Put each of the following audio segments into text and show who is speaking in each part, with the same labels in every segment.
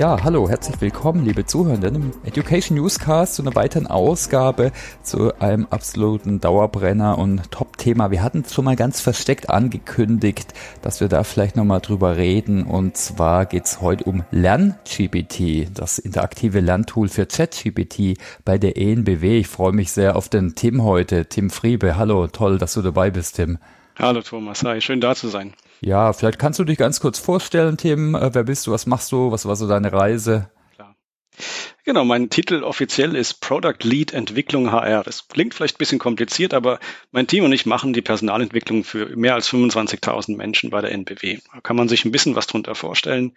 Speaker 1: Ja, hallo, herzlich willkommen, liebe Zuhörenden, im Education Newscast zu einer weiteren Ausgabe zu einem absoluten Dauerbrenner und Top-Thema. Wir hatten schon mal ganz versteckt angekündigt, dass wir da vielleicht nochmal drüber reden. Und zwar geht's heute um LernGPT, das interaktive Lerntool für ChatGPT bei der ENBW. Ich freue mich sehr auf den Tim heute, Tim Friebe. Hallo, toll, dass du dabei bist, Tim.
Speaker 2: Hallo Thomas, hi, schön da zu sein.
Speaker 1: Ja, vielleicht kannst du dich ganz kurz vorstellen, Tim. Äh, wer bist du? Was machst du? Was war so deine Reise? Klar.
Speaker 2: Genau, mein Titel offiziell ist Product Lead Entwicklung HR. Das klingt vielleicht ein bisschen kompliziert, aber mein Team und ich machen die Personalentwicklung für mehr als 25.000 Menschen bei der NBW. Da kann man sich ein bisschen was drunter vorstellen.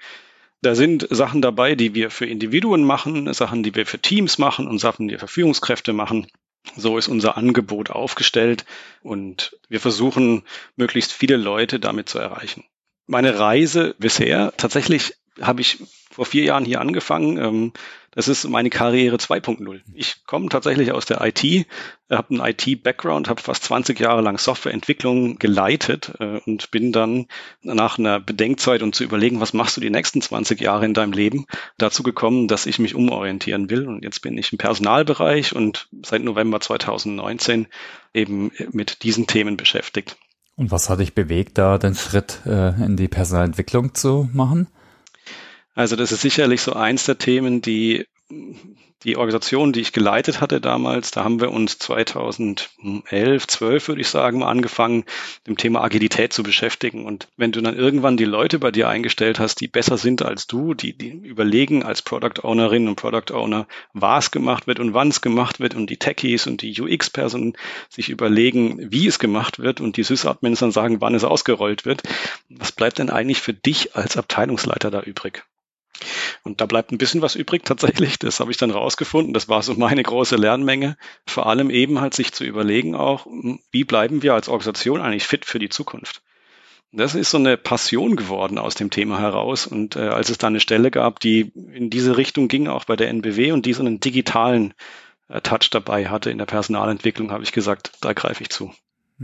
Speaker 2: Da sind Sachen dabei, die wir für Individuen machen, Sachen, die wir für Teams machen und Sachen, die wir für Führungskräfte machen. So ist unser Angebot aufgestellt und wir versuchen, möglichst viele Leute damit zu erreichen. Meine Reise bisher, tatsächlich habe ich vor vier Jahren hier angefangen. Ähm, das ist meine Karriere 2.0. Ich komme tatsächlich aus der IT, habe einen IT-Background, habe fast 20 Jahre lang Softwareentwicklung geleitet äh, und bin dann nach einer Bedenkzeit und zu überlegen, was machst du die nächsten 20 Jahre in deinem Leben, dazu gekommen, dass ich mich umorientieren will. Und jetzt bin ich im Personalbereich und seit November 2019 eben mit diesen Themen beschäftigt.
Speaker 1: Und was hat dich bewegt, da den Schritt äh, in die Personalentwicklung zu machen?
Speaker 2: Also das ist sicherlich so eins der Themen, die die Organisation, die ich geleitet hatte damals, da haben wir uns 2011, 12 würde ich sagen, mal angefangen, dem Thema Agilität zu beschäftigen. Und wenn du dann irgendwann die Leute bei dir eingestellt hast, die besser sind als du, die, die überlegen als Product Ownerin und Product Owner, was gemacht wird und wann es gemacht wird und die Techies und die UX-Personen sich überlegen, wie es gemacht wird und die Sys-Admins dann sagen, wann es ausgerollt wird, was bleibt denn eigentlich für dich als Abteilungsleiter da übrig? Und da bleibt ein bisschen was übrig tatsächlich. Das habe ich dann rausgefunden. Das war so meine große Lernmenge. Vor allem eben halt sich zu überlegen auch, wie bleiben wir als Organisation eigentlich fit für die Zukunft? Das ist so eine Passion geworden aus dem Thema heraus. Und äh, als es da eine Stelle gab, die in diese Richtung ging, auch bei der NBW und die so einen digitalen äh, Touch dabei hatte in der Personalentwicklung, habe ich gesagt, da greife ich zu.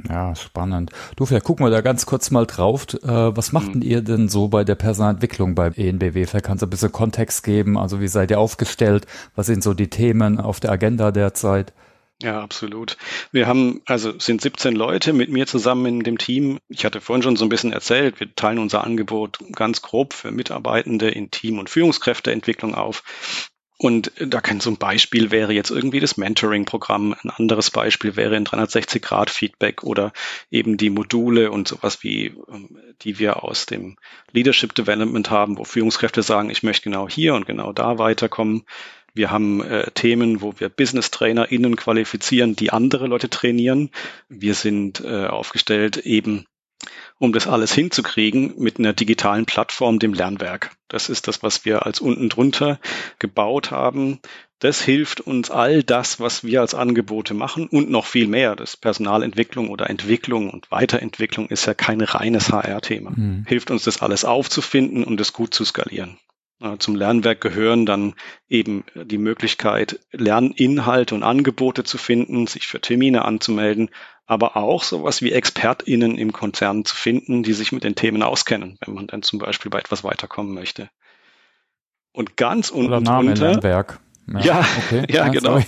Speaker 1: Ja, spannend. Du, vielleicht gucken wir da ganz kurz mal drauf. Äh, was machten mhm. ihr denn so bei der Personalentwicklung beim ENBW? Vielleicht kannst du ein bisschen Kontext geben. Also wie seid ihr aufgestellt? Was sind so die Themen auf der Agenda derzeit?
Speaker 2: Ja, absolut. Wir haben, also sind 17 Leute mit mir zusammen in dem Team. Ich hatte vorhin schon so ein bisschen erzählt, wir teilen unser Angebot ganz grob für Mitarbeitende in Team- und Führungskräfteentwicklung auf. Und da kann so ein Beispiel wäre jetzt irgendwie das Mentoring-Programm. Ein anderes Beispiel wäre ein 360-Grad-Feedback oder eben die Module und sowas wie, ähm, die wir aus dem Leadership Development haben, wo Führungskräfte sagen, ich möchte genau hier und genau da weiterkommen. Wir haben äh, Themen, wo wir Business-TrainerInnen qualifizieren, die andere Leute trainieren. Wir sind äh, aufgestellt eben um das alles hinzukriegen mit einer digitalen Plattform, dem Lernwerk. Das ist das, was wir als unten drunter gebaut haben. Das hilft uns all das, was wir als Angebote machen und noch viel mehr. Das Personalentwicklung oder Entwicklung und Weiterentwicklung ist ja kein reines HR-Thema. Mhm. Hilft uns das alles aufzufinden und es gut zu skalieren. Zum Lernwerk gehören dann eben die Möglichkeit, Lerninhalte und Angebote zu finden, sich für Termine anzumelden, aber auch sowas wie ExpertInnen im Konzern zu finden, die sich mit den Themen auskennen, wenn man dann zum Beispiel bei etwas weiterkommen möchte. Und ganz unten
Speaker 1: Oder Name drunter. Lernwerk.
Speaker 2: Ja, ja, okay. ja, ja genau.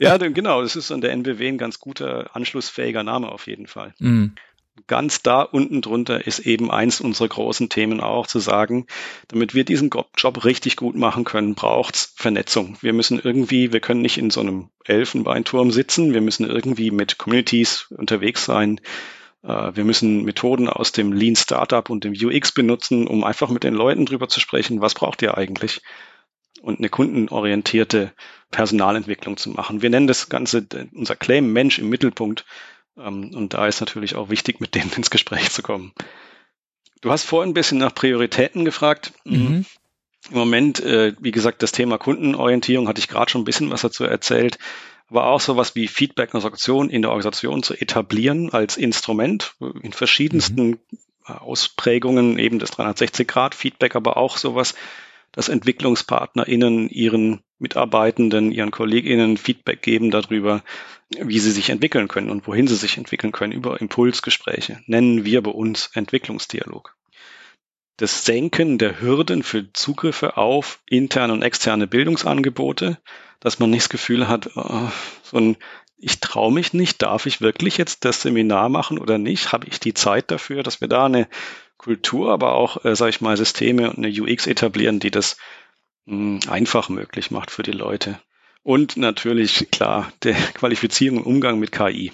Speaker 2: ja, genau. Das ist an der NBW ein ganz guter, anschlussfähiger Name auf jeden Fall. Mm ganz da unten drunter ist eben eins unserer großen Themen auch zu sagen, damit wir diesen Job richtig gut machen können, braucht's Vernetzung. Wir müssen irgendwie, wir können nicht in so einem Elfenbeinturm sitzen, wir müssen irgendwie mit Communities unterwegs sein. Äh, wir müssen Methoden aus dem Lean Startup und dem UX benutzen, um einfach mit den Leuten drüber zu sprechen, was braucht ihr eigentlich? Und eine kundenorientierte Personalentwicklung zu machen. Wir nennen das Ganze unser Claim Mensch im Mittelpunkt. Ähm, und da ist natürlich auch wichtig, mit denen ins Gespräch zu kommen. Du hast vorhin ein bisschen nach Prioritäten gefragt. Mhm. Im Moment, äh, wie gesagt, das Thema Kundenorientierung hatte ich gerade schon ein bisschen was dazu erzählt, aber auch sowas wie Feedback und Organisation in der Organisation zu etablieren als Instrument in verschiedensten mhm. Ausprägungen, eben das 360-Grad-Feedback, aber auch sowas, dass EntwicklungspartnerInnen ihren Mitarbeitenden, ihren KollegInnen Feedback geben darüber, wie sie sich entwickeln können und wohin sie sich entwickeln können über Impulsgespräche. Nennen wir bei uns Entwicklungsdialog. das Senken der Hürden für Zugriffe auf interne und externe Bildungsangebote, dass man nicht das Gefühl hat, oh, so ein ich traue mich nicht, darf ich wirklich jetzt das Seminar machen oder nicht? Habe ich die Zeit dafür, dass wir da eine Kultur, aber auch, äh, sage ich mal, Systeme und eine UX etablieren, die das einfach möglich macht für die Leute. Und natürlich, klar, der Qualifizierung und Umgang mit KI.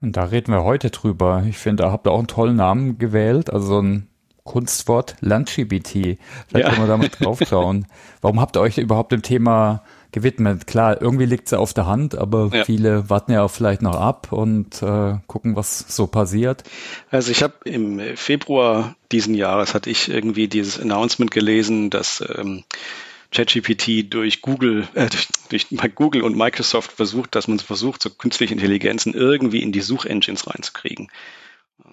Speaker 1: Und da reden wir heute drüber. Ich finde, da habt ihr auch einen tollen Namen gewählt, also ein Kunstwort LandGBT. Vielleicht ja. können wir da mal drauf schauen. Warum habt ihr euch überhaupt dem Thema gewidmet? Klar, irgendwie liegt es ja auf der Hand, aber ja. viele warten ja auch vielleicht noch ab und äh, gucken, was so passiert.
Speaker 2: Also ich habe im Februar diesen Jahres hatte ich irgendwie dieses Announcement gelesen, dass ähm, ChatGPT durch Google, äh, durch, durch Google und Microsoft versucht, dass man versucht, so künstliche Intelligenzen irgendwie in die Suchengines reinzukriegen.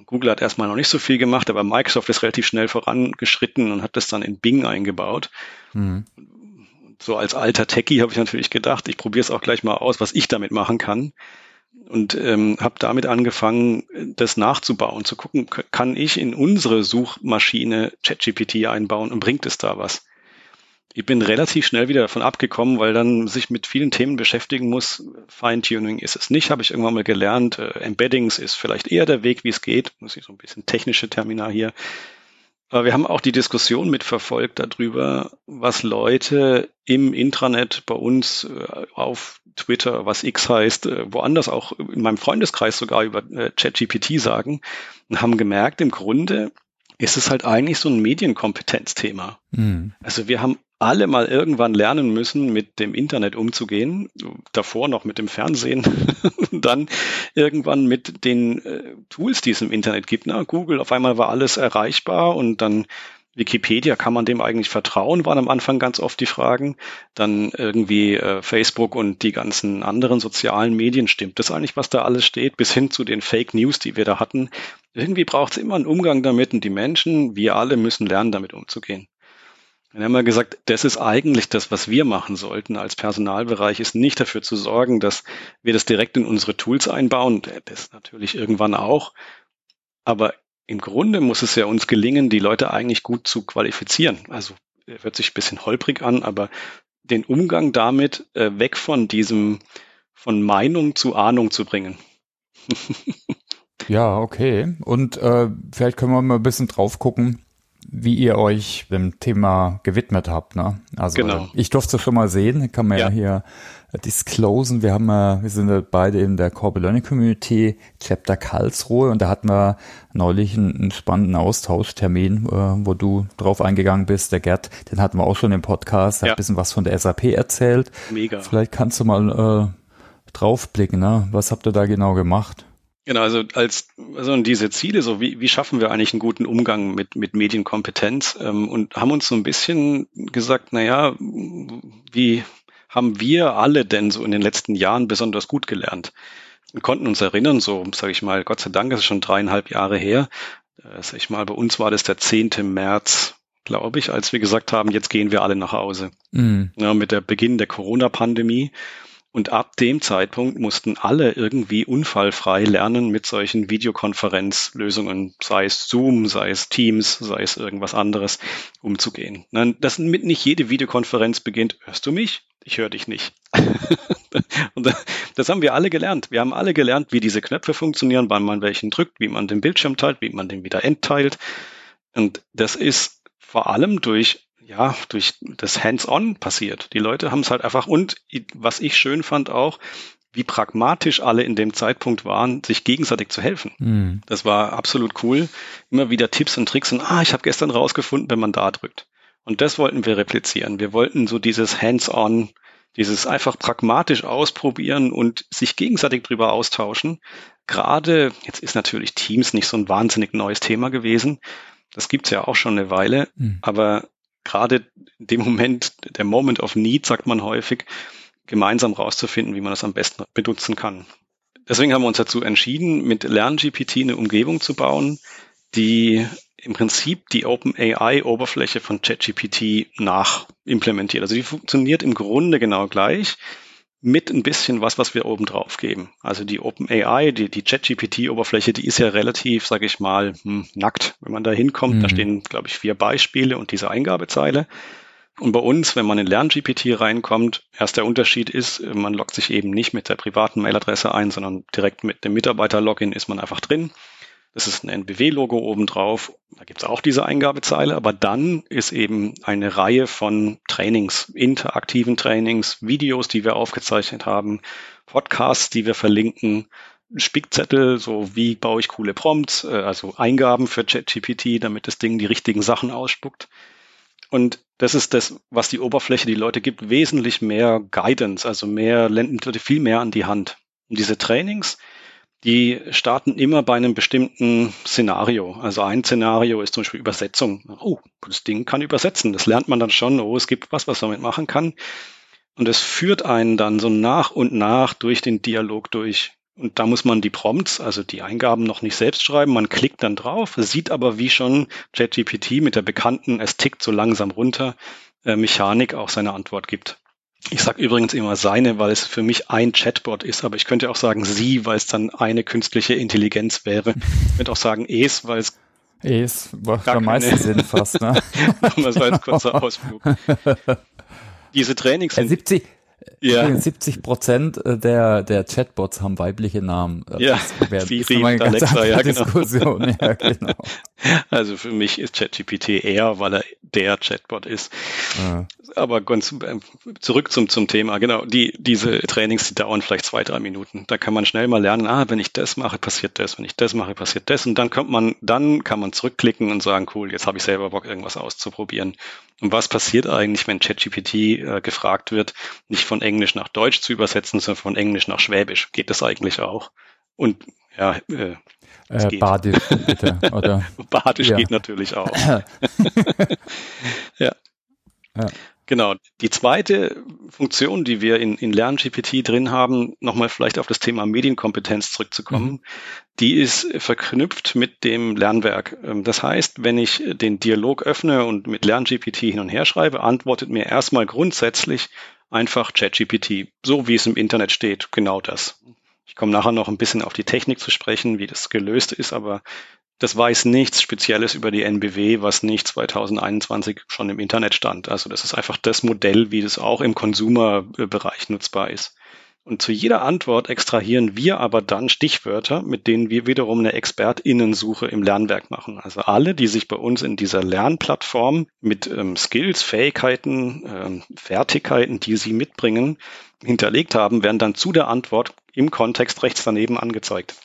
Speaker 2: Google hat erstmal noch nicht so viel gemacht, aber Microsoft ist relativ schnell vorangeschritten und hat das dann in Bing eingebaut. Mhm. So als alter Techie habe ich natürlich gedacht, ich probiere es auch gleich mal aus, was ich damit machen kann. Und ähm, habe damit angefangen, das nachzubauen, zu gucken, kann ich in unsere Suchmaschine ChatGPT einbauen und bringt es da was? Ich bin relativ schnell wieder davon abgekommen, weil dann sich mit vielen Themen beschäftigen muss. Feintuning ist es nicht, habe ich irgendwann mal gelernt. Äh, Embeddings ist vielleicht eher der Weg, wie es geht. Muss ich so ein bisschen technische Terminar hier. Aber wir haben auch die Diskussion mitverfolgt darüber, was Leute im Intranet bei uns äh, auf Twitter, was X heißt, äh, woanders auch in meinem Freundeskreis sogar über ChatGPT sagen und haben gemerkt, im Grunde ist es halt eigentlich so ein Medienkompetenzthema. Mhm. Also wir haben alle mal irgendwann lernen müssen, mit dem Internet umzugehen, davor noch mit dem Fernsehen, dann irgendwann mit den äh, Tools, die es im Internet gibt. Na, Google, auf einmal war alles erreichbar und dann Wikipedia, kann man dem eigentlich vertrauen, waren am Anfang ganz oft die Fragen. Dann irgendwie äh, Facebook und die ganzen anderen sozialen Medien, stimmt das eigentlich, was da alles steht, bis hin zu den Fake News, die wir da hatten. Irgendwie braucht es immer einen Umgang damit und die Menschen, wir alle müssen lernen, damit umzugehen. Dann haben wir gesagt, das ist eigentlich das, was wir machen sollten als Personalbereich, ist nicht dafür zu sorgen, dass wir das direkt in unsere Tools einbauen. Das natürlich irgendwann auch. Aber im Grunde muss es ja uns gelingen, die Leute eigentlich gut zu qualifizieren. Also hört sich ein bisschen holprig an, aber den Umgang damit äh, weg von diesem, von Meinung zu Ahnung zu bringen.
Speaker 1: ja, okay. Und äh, vielleicht können wir mal ein bisschen drauf gucken, wie ihr euch dem Thema gewidmet habt. Ne? Also genau. ich durfte es schon mal sehen, kann man ja, ja hier disclosen. Wir haben wir sind beide in der Core Learning Community Chapter Karlsruhe und da hatten wir neulich einen, einen spannenden Austauschtermin, äh, wo du drauf eingegangen bist. Der Gerd, den hatten wir auch schon im Podcast, hat ja. ein bisschen was von der SAP erzählt. Mega. Vielleicht kannst du mal äh, draufblicken, ne? Was habt ihr da genau gemacht?
Speaker 2: Genau, also als also diese Ziele, so wie, wie schaffen wir eigentlich einen guten Umgang mit, mit Medienkompetenz ähm, und haben uns so ein bisschen gesagt, na ja, wie haben wir alle denn so in den letzten Jahren besonders gut gelernt? Wir konnten uns erinnern, so sage ich mal, Gott sei Dank ist es schon dreieinhalb Jahre her. Äh, sag ich mal, bei uns war das der 10. März, glaube ich, als wir gesagt haben, jetzt gehen wir alle nach Hause. Mhm. Ja, mit der Beginn der Corona-Pandemie. Und ab dem Zeitpunkt mussten alle irgendwie unfallfrei lernen, mit solchen Videokonferenzlösungen, sei es Zoom, sei es Teams, sei es irgendwas anderes, umzugehen. Das mit nicht jede Videokonferenz beginnt, hörst du mich? Ich höre dich nicht. und das haben wir alle gelernt. Wir haben alle gelernt, wie diese Knöpfe funktionieren, wann man welchen drückt, wie man den Bildschirm teilt, wie man den wieder entteilt. Und das ist vor allem durch ja, durch das Hands-on passiert. Die Leute haben es halt einfach und was ich schön fand auch, wie pragmatisch alle in dem Zeitpunkt waren, sich gegenseitig zu helfen. Mhm. Das war absolut cool. Immer wieder Tipps und Tricks und ah, ich habe gestern rausgefunden, wenn man da drückt. Und das wollten wir replizieren. Wir wollten so dieses Hands-on, dieses einfach pragmatisch ausprobieren und sich gegenseitig drüber austauschen. Gerade, jetzt ist natürlich Teams nicht so ein wahnsinnig neues Thema gewesen. Das gibt's ja auch schon eine Weile. Mhm. Aber gerade in dem Moment, der Moment of Need, sagt man häufig, gemeinsam rauszufinden, wie man das am besten benutzen kann. Deswegen haben wir uns dazu entschieden, mit LernGPT eine Umgebung zu bauen, die im Prinzip die OpenAI-Oberfläche von ChatGPT nachimplementiert. Also die funktioniert im Grunde genau gleich, mit ein bisschen was, was wir oben drauf geben. Also die OpenAI, die, die ChatGPT-Oberfläche, die ist ja relativ, sage ich mal, hm, nackt. Wenn man da hinkommt, mhm. da stehen, glaube ich, vier Beispiele und diese Eingabezeile. Und bei uns, wenn man in LernGPT reinkommt, erst der Unterschied ist, man loggt sich eben nicht mit der privaten Mailadresse ein, sondern direkt mit dem Mitarbeiter-Login ist man einfach drin. Das ist ein NBW-Logo obendrauf. Da gibt es auch diese Eingabezeile, aber dann ist eben eine Reihe von Trainings, interaktiven Trainings, Videos, die wir aufgezeichnet haben, Podcasts, die wir verlinken, Spickzettel, so wie baue ich coole Prompts, äh, also Eingaben für ChatGPT, damit das Ding die richtigen Sachen ausspuckt. Und das ist das, was die Oberfläche die Leute gibt, wesentlich mehr Guidance, also mehr, viel mehr an die Hand. Und diese Trainings, die starten immer bei einem bestimmten Szenario. Also ein Szenario ist zum Beispiel Übersetzung. Oh, das Ding kann übersetzen. Das lernt man dann schon. Oh, es gibt was, was man damit machen kann. Und es führt einen dann so nach und nach durch den Dialog durch. Und da muss man die Prompts, also die Eingaben noch nicht selbst schreiben. Man klickt dann drauf, sieht aber, wie schon ChatGPT mit der bekannten, es tickt so langsam runter, äh, Mechanik auch seine Antwort gibt. Ich sage übrigens immer seine, weil es für mich ein Chatbot ist, aber ich könnte auch sagen sie, weil es dann eine künstliche Intelligenz wäre. Ich könnte auch sagen es, weil es
Speaker 1: Es macht am meisten Sinn fast, ne?
Speaker 2: das war ein kurzer Ausflug. Diese Trainings
Speaker 1: sind, 70, ja. 70 Prozent der, der Chatbots haben weibliche Namen.
Speaker 2: Ja, das Siri und Alexa, ja, genau. Diskussion. ja, genau. Also für mich ist ChatGPT eher, weil er der Chatbot ist. Ja. Aber ganz äh, zurück zum, zum Thema. Genau, die, diese Trainings, die dauern vielleicht zwei, drei Minuten. Da kann man schnell mal lernen, ah, wenn ich das mache, passiert das, wenn ich das mache, passiert das. Und dann kommt man, dann kann man zurückklicken und sagen, cool, jetzt habe ich selber Bock, irgendwas auszuprobieren. Und was passiert eigentlich, wenn ChatGPT äh, gefragt wird, nicht von Englisch nach Deutsch zu übersetzen, sondern von Englisch nach Schwäbisch? Geht das eigentlich auch? Und ja,
Speaker 1: äh, äh, Badisch, bitte, oder?
Speaker 2: Badisch ja. geht natürlich auch. ja. ja. Genau. Die zweite Funktion, die wir in, in LernGPT drin haben, nochmal vielleicht auf das Thema Medienkompetenz zurückzukommen, mhm. die ist verknüpft mit dem Lernwerk. Ähm, das heißt, wenn ich den Dialog öffne und mit LernGPT hin und her schreibe, antwortet mir erstmal grundsätzlich einfach ChatGPT, so wie es im Internet steht, genau das. Ich komme nachher noch ein bisschen auf die Technik zu sprechen, wie das gelöst ist, aber das weiß nichts Spezielles über die NBW, was nicht 2021 schon im Internet stand. Also das ist einfach das Modell, wie das auch im Consumer-Bereich nutzbar ist. Und zu jeder Antwort extrahieren wir aber dann Stichwörter, mit denen wir wiederum eine Expertinnensuche im Lernwerk machen. Also alle, die sich bei uns in dieser Lernplattform mit ähm, Skills, Fähigkeiten, ähm, Fertigkeiten, die sie mitbringen, hinterlegt haben, werden dann zu der Antwort im Kontext rechts daneben angezeigt.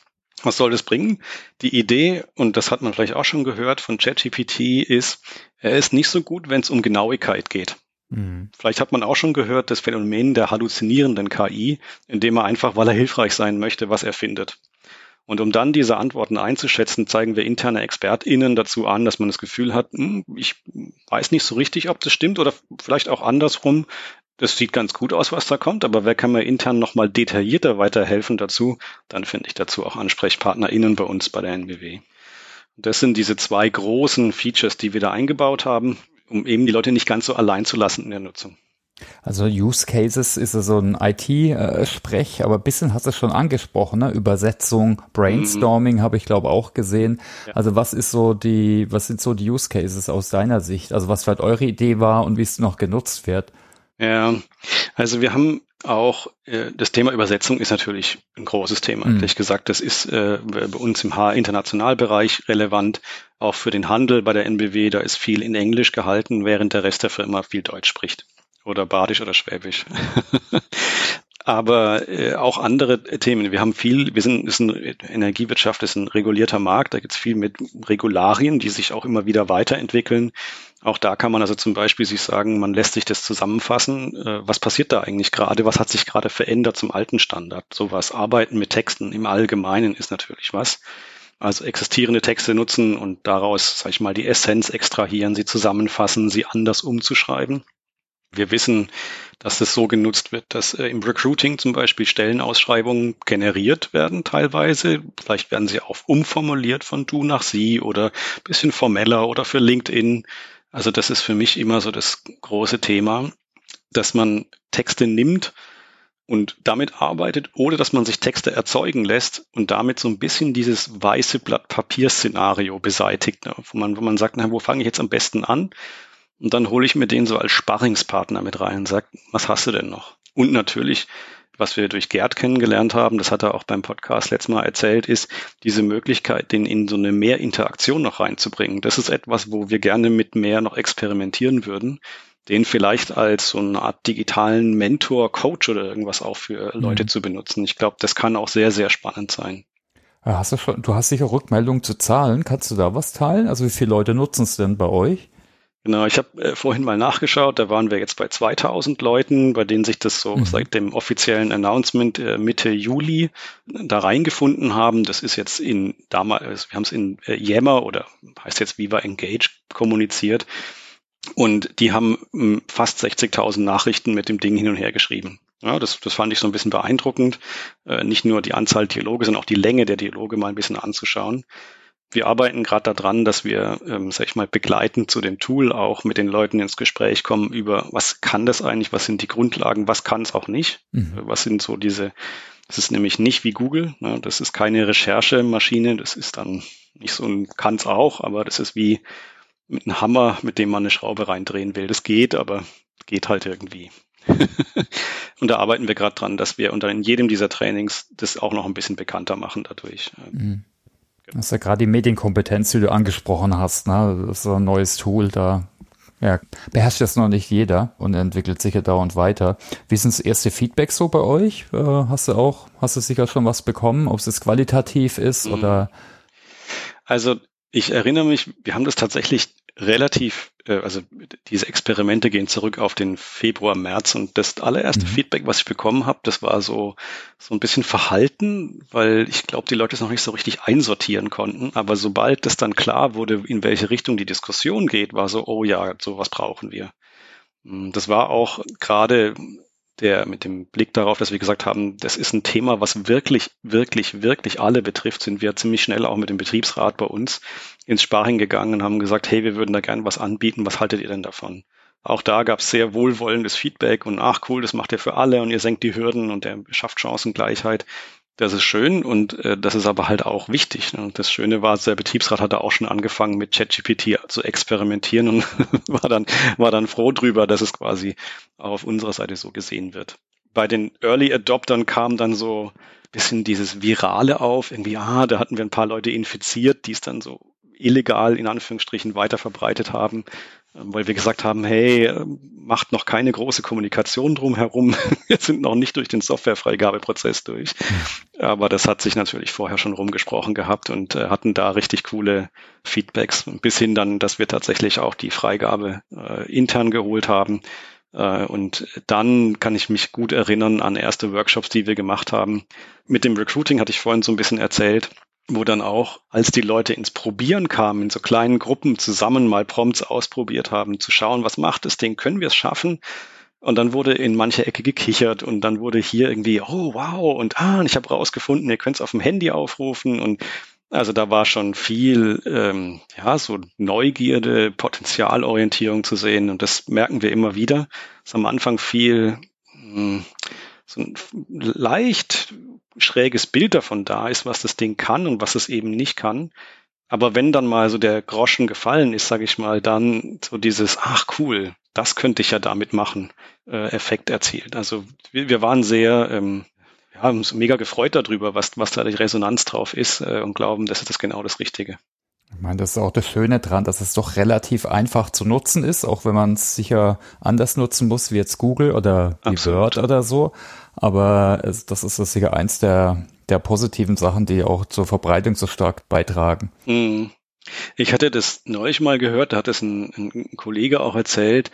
Speaker 2: Was soll das bringen? Die Idee, und das hat man vielleicht auch schon gehört von ChatGPT, ist, er ist nicht so gut, wenn es um Genauigkeit geht. Mhm. Vielleicht hat man auch schon gehört, das Phänomen der halluzinierenden KI, indem er einfach, weil er hilfreich sein möchte, was er findet. Und um dann diese Antworten einzuschätzen, zeigen wir interne ExpertInnen dazu an, dass man das Gefühl hat, hm, ich weiß nicht so richtig, ob das stimmt oder vielleicht auch andersrum das sieht ganz gut aus, was da kommt, aber wer kann mir intern nochmal detaillierter weiterhelfen dazu, dann finde ich dazu auch AnsprechpartnerInnen bei uns bei der NBW. das sind diese zwei großen Features, die wir da eingebaut haben, um eben die Leute nicht ganz so allein zu lassen in der Nutzung.
Speaker 1: Also Use Cases ist so ein IT-Sprech, aber ein bisschen hast du es schon angesprochen, ne? Übersetzung, Brainstorming mhm. habe ich glaube auch gesehen. Ja. Also was ist so die, was sind so die Use Cases aus deiner Sicht? Also was vielleicht eure Idee war und wie es noch genutzt wird?
Speaker 2: Ja, also wir haben auch, äh, das Thema Übersetzung ist natürlich ein großes Thema. Mhm. Ehrlich gesagt, das ist äh, bei uns im H-Internationalbereich relevant, auch für den Handel bei der NBW, da ist viel in Englisch gehalten, während der Rest der Firma viel Deutsch spricht. Oder Badisch oder Schwäbisch. aber äh, auch andere Themen. Wir haben viel, wir sind, ist ein Energiewirtschaft, ist ein regulierter Markt, da gibt es viel mit Regularien, die sich auch immer wieder weiterentwickeln. Auch da kann man also zum Beispiel sich sagen, man lässt sich das zusammenfassen. Äh, was passiert da eigentlich gerade? Was hat sich gerade verändert zum alten Standard? Sowas. Arbeiten mit Texten im Allgemeinen ist natürlich was. Also existierende Texte nutzen und daraus, sag ich mal, die Essenz extrahieren, sie zusammenfassen, sie anders umzuschreiben. Wir wissen, dass es so genutzt wird, dass äh, im Recruiting zum Beispiel Stellenausschreibungen generiert werden teilweise. Vielleicht werden sie auch umformuliert von du nach sie oder bisschen formeller oder für LinkedIn. Also das ist für mich immer so das große Thema, dass man Texte nimmt und damit arbeitet, ohne dass man sich Texte erzeugen lässt und damit so ein bisschen dieses weiße Blatt Papier-Szenario beseitigt, ne? wo, man, wo man sagt, na, wo fange ich jetzt am besten an? Und dann hole ich mir den so als Sparringspartner mit rein und sage, was hast du denn noch? Und natürlich, was wir durch Gerd kennengelernt haben, das hat er auch beim Podcast letztes Mal erzählt, ist diese Möglichkeit, den in so eine mehr Interaktion noch reinzubringen. Das ist etwas, wo wir gerne mit mehr noch experimentieren würden den vielleicht als so eine Art digitalen Mentor, Coach oder irgendwas auch für Leute mhm. zu benutzen. Ich glaube, das kann auch sehr, sehr spannend sein.
Speaker 1: Hast du, schon, du hast sicher Rückmeldungen zu Zahlen. Kannst du da was teilen? Also wie viele Leute nutzen es denn bei euch?
Speaker 2: Genau, ich habe äh, vorhin mal nachgeschaut, da waren wir jetzt bei 2000 Leuten, bei denen sich das so mhm. seit dem offiziellen Announcement äh, Mitte Juli da reingefunden haben. Das ist jetzt in damals, also wir haben es in äh, Yammer oder heißt jetzt Viva Engage kommuniziert. Und die haben hm, fast 60.000 Nachrichten mit dem Ding hin und her geschrieben. Ja, das, das fand ich so ein bisschen beeindruckend. Äh, nicht nur die Anzahl Dialoge, sondern auch die Länge der Dialoge mal ein bisschen anzuschauen. Wir arbeiten gerade daran, dass wir, ähm, sag ich mal, begleitend zu dem Tool auch mit den Leuten ins Gespräch kommen über, was kann das eigentlich, was sind die Grundlagen, was kann es auch nicht, mhm. Äh, was sind so diese, das ist nämlich nicht wie Google, ne? das ist keine Recherchemaschine, das ist dann nicht so ein, kann es auch, aber das ist wie mit einem Hammer, mit dem man eine Schraube reindrehen will. Das geht, aber geht halt irgendwie. und da arbeiten wir gerade dran, dass wir unter in jedem dieser Trainings das auch noch ein bisschen bekannter machen dadurch.
Speaker 1: Mhm. Das ist ja gerade die Medienkompetenz, die du angesprochen hast. Ne? Das ist ein neues Tool, da ja, beherrscht das noch nicht jeder und entwickelt sich ja dauernd weiter. Wie sind das erste Feedback so bei euch? Äh, hast du auch, hast du sicher schon was bekommen, ob es jetzt qualitativ ist mhm. oder?
Speaker 2: Also ich erinnere mich, wir haben das tatsächlich relativ, äh, also diese Experimente gehen zurück auf den Februar, März und das allererste mhm. Feedback, was ich bekommen habe, das war so so ein bisschen verhalten, weil ich glaube, die Leute es noch nicht so richtig einsortieren konnten. Aber sobald das dann klar wurde, in welche Richtung die Diskussion geht, war so, oh ja, sowas brauchen wir. Hm, das war auch gerade der mit dem Blick darauf, dass wir gesagt haben, das ist ein Thema, was wirklich, wirklich, wirklich alle betrifft, sind wir ziemlich schnell auch mit dem Betriebsrat bei uns ins Sparring gegangen und haben gesagt, hey, wir würden da gerne was anbieten, was haltet ihr denn davon? Auch da gab es sehr wohlwollendes Feedback und ach cool, das macht ihr für alle und ihr senkt die Hürden und der schafft Chancengleichheit. Das ist schön und äh, das ist aber halt auch wichtig. Ne? Das Schöne war, der Betriebsrat hatte auch schon angefangen mit ChatGPT zu experimentieren und war dann war dann froh drüber, dass es quasi auch auf unserer Seite so gesehen wird. Bei den Early Adoptern kam dann so bisschen dieses Virale auf, irgendwie, ah, da hatten wir ein paar Leute infiziert, die es dann so illegal in Anführungsstrichen weiter verbreitet haben. Ähm, weil wir gesagt haben, hey, ähm, macht noch keine große Kommunikation drumherum. Wir sind noch nicht durch den Softwarefreigabeprozess durch. Aber das hat sich natürlich vorher schon rumgesprochen gehabt und äh, hatten da richtig coole Feedbacks, bis hin dann, dass wir tatsächlich auch die Freigabe äh, intern geholt haben. Äh, und dann kann ich mich gut erinnern an erste Workshops, die wir gemacht haben. Mit dem Recruiting hatte ich vorhin so ein bisschen erzählt wo dann auch, als die Leute ins Probieren kamen, in so kleinen Gruppen zusammen mal Prompts ausprobiert haben, zu schauen, was macht das Ding, können wir es schaffen? Und dann wurde in manche Ecke gekichert und dann wurde hier irgendwie, oh wow, und ah, und ich habe rausgefunden, ihr könnt es auf dem Handy aufrufen und also da war schon viel, ähm, ja, so Neugierde, Potenzialorientierung zu sehen und das merken wir immer wieder. Ist am Anfang viel mh, hm, so ein leicht schräges Bild davon da ist, was das Ding kann und was es eben nicht kann. Aber wenn dann mal so der Groschen gefallen ist, sage ich mal, dann so dieses, ach cool, das könnte ich ja damit machen, äh, Effekt erzielt. Also wir, wir waren sehr, ähm, ja, uns mega gefreut darüber, was, was da die Resonanz drauf ist äh, und glauben, das ist das genau das Richtige.
Speaker 1: Ich meine, das ist auch das Schöne dran, dass es doch relativ einfach zu nutzen ist, auch wenn man es sicher anders nutzen muss, wie jetzt Google oder wie Word oder so. Aber es, das ist sicher eins der, der positiven Sachen, die auch zur Verbreitung so stark beitragen.
Speaker 2: Hm. Ich hatte das neulich mal gehört, da hat es ein, ein Kollege auch erzählt,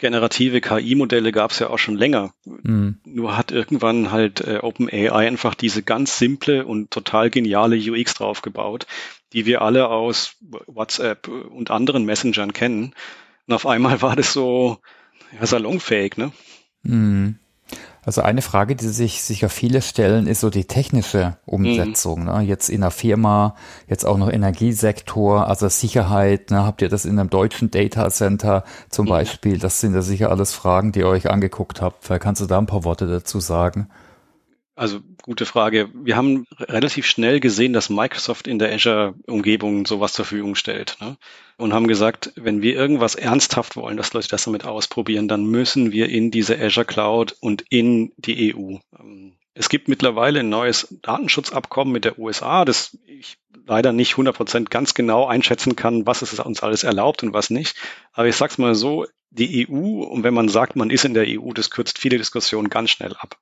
Speaker 2: generative KI-Modelle gab es ja auch schon länger. Mhm. Nur hat irgendwann halt äh, OpenAI einfach diese ganz simple und total geniale UX draufgebaut, die wir alle aus WhatsApp und anderen Messengern kennen. Und auf einmal war das so ja, salonfähig, ne?
Speaker 1: Mhm. Also eine Frage, die sich sicher viele stellen, ist so die technische Umsetzung. Mhm. Ne? Jetzt in der Firma, jetzt auch noch Energiesektor, also Sicherheit. Ne? Habt ihr das in einem deutschen Data Center zum mhm. Beispiel? Das sind ja sicher alles Fragen, die ihr euch angeguckt habt. Vielleicht kannst du da ein paar Worte dazu sagen?
Speaker 2: Also gute Frage. Wir haben relativ schnell gesehen, dass Microsoft in der Azure-Umgebung sowas zur Verfügung stellt. Ne? Und haben gesagt, wenn wir irgendwas ernsthaft wollen, dass Leute das damit ausprobieren, dann müssen wir in diese Azure Cloud und in die EU. Ähm, es gibt mittlerweile ein neues Datenschutzabkommen mit der USA, das ich leider nicht 100 Prozent ganz genau einschätzen kann, was es uns alles erlaubt und was nicht. Aber ich sag's mal so, die EU, und wenn man sagt, man ist in der EU, das kürzt viele Diskussionen ganz schnell ab.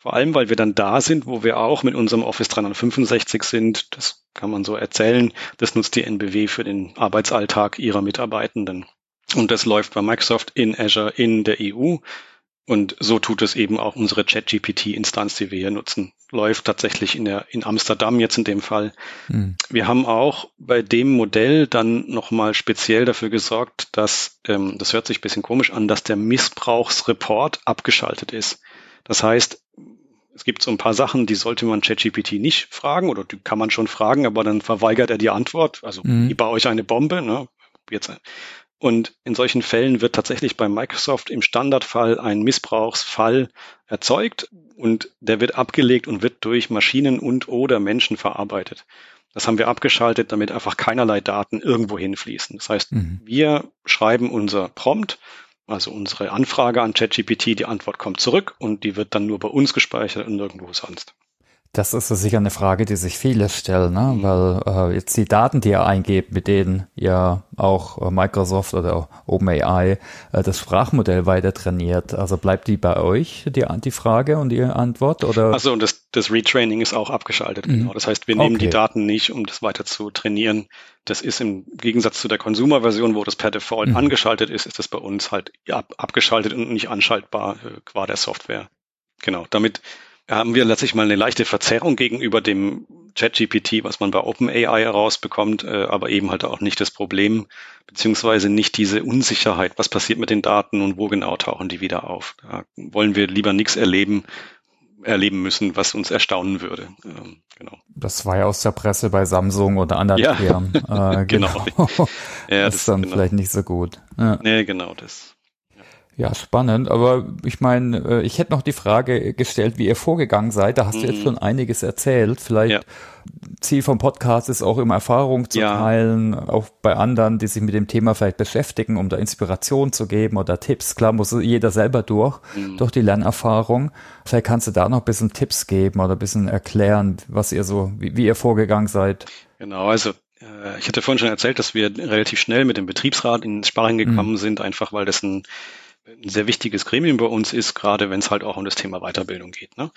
Speaker 2: Vor allem, weil wir dann da sind, wo wir auch mit unserem Office 365 sind. Das kann man so erzählen. Das nutzt die NBW für den Arbeitsalltag ihrer Mitarbeitenden. Und das läuft bei Microsoft in Azure in der EU. Und so tut es eben auch unsere ChatGPT-Instanz, die wir hier nutzen. Läuft tatsächlich in, der, in Amsterdam jetzt in dem Fall. Mhm. Wir haben auch bei dem Modell dann nochmal speziell dafür gesorgt, dass, ähm, das hört sich ein bisschen komisch an, dass der Missbrauchsreport abgeschaltet ist. Das heißt, es gibt so ein paar Sachen, die sollte man ChatGPT nicht fragen oder die kann man schon fragen, aber dann verweigert er die Antwort. Also mhm. wie bei euch eine Bombe. Ne? Jetzt. Und in solchen Fällen wird tatsächlich bei Microsoft im Standardfall ein Missbrauchsfall erzeugt und der wird abgelegt und wird durch Maschinen und oder Menschen verarbeitet. Das haben wir abgeschaltet, damit einfach keinerlei Daten irgendwo hinfließen. Das heißt, mhm. wir schreiben unser Prompt also unsere Anfrage an ChatGPT, die Antwort kommt zurück und die wird dann nur bei uns gespeichert und nirgendwo sonst.
Speaker 1: Das ist sicher eine Frage, die sich viele stellen, ne? Mhm. weil äh, jetzt die Daten, die ihr eingebt, mit denen ja auch äh, Microsoft oder OpenAI äh, das Sprachmodell weiter trainiert, also bleibt die bei euch, die, die Frage und die Antwort? Oder?
Speaker 2: Also und das, das Retraining ist auch abgeschaltet, mhm. genau. Das heißt, wir nehmen okay. die Daten nicht, um das weiter zu trainieren. Das ist im Gegensatz zu der Consumer-Version, wo das per Default mhm. angeschaltet ist, ist das bei uns halt ab, abgeschaltet und nicht anschaltbar äh, qua der Software. Genau, damit haben wir letztlich mal eine leichte Verzerrung gegenüber dem ChatGPT, was man bei OpenAI herausbekommt, äh, aber eben halt auch nicht das Problem, beziehungsweise nicht diese Unsicherheit, was passiert mit den Daten und wo genau tauchen die wieder auf. Da wollen wir lieber nichts erleben, erleben müssen, was uns erstaunen würde. Ähm,
Speaker 1: genau. Das war ja aus der Presse bei Samsung oder anderen ja. Firmen. Äh, genau. genau. ja, das, ist dann genau. vielleicht nicht so gut.
Speaker 2: Ja. Nee, genau, das
Speaker 1: ja, spannend. Aber ich meine, äh, ich hätte noch die Frage gestellt, wie ihr vorgegangen seid. Da hast mhm. du jetzt mhm. schon einiges erzählt. Vielleicht ja. Ziel vom Podcast ist auch immer Erfahrung zu ja. teilen, auch bei anderen, die sich mit dem Thema vielleicht beschäftigen, um da Inspiration zu geben oder Tipps. Klar muss jeder selber durch, mhm. durch die Lernerfahrung. Vielleicht kannst du da noch ein bisschen Tipps geben oder ein bisschen erklären, was ihr so, wie, wie ihr vorgegangen seid.
Speaker 2: Genau, also äh, ich hatte vorhin schon erzählt, dass wir relativ schnell mit dem Betriebsrat ins Sparring gekommen mhm. sind, einfach weil das ein ein sehr wichtiges Gremium bei uns ist, gerade wenn es halt auch um das Thema Weiterbildung geht. Ne?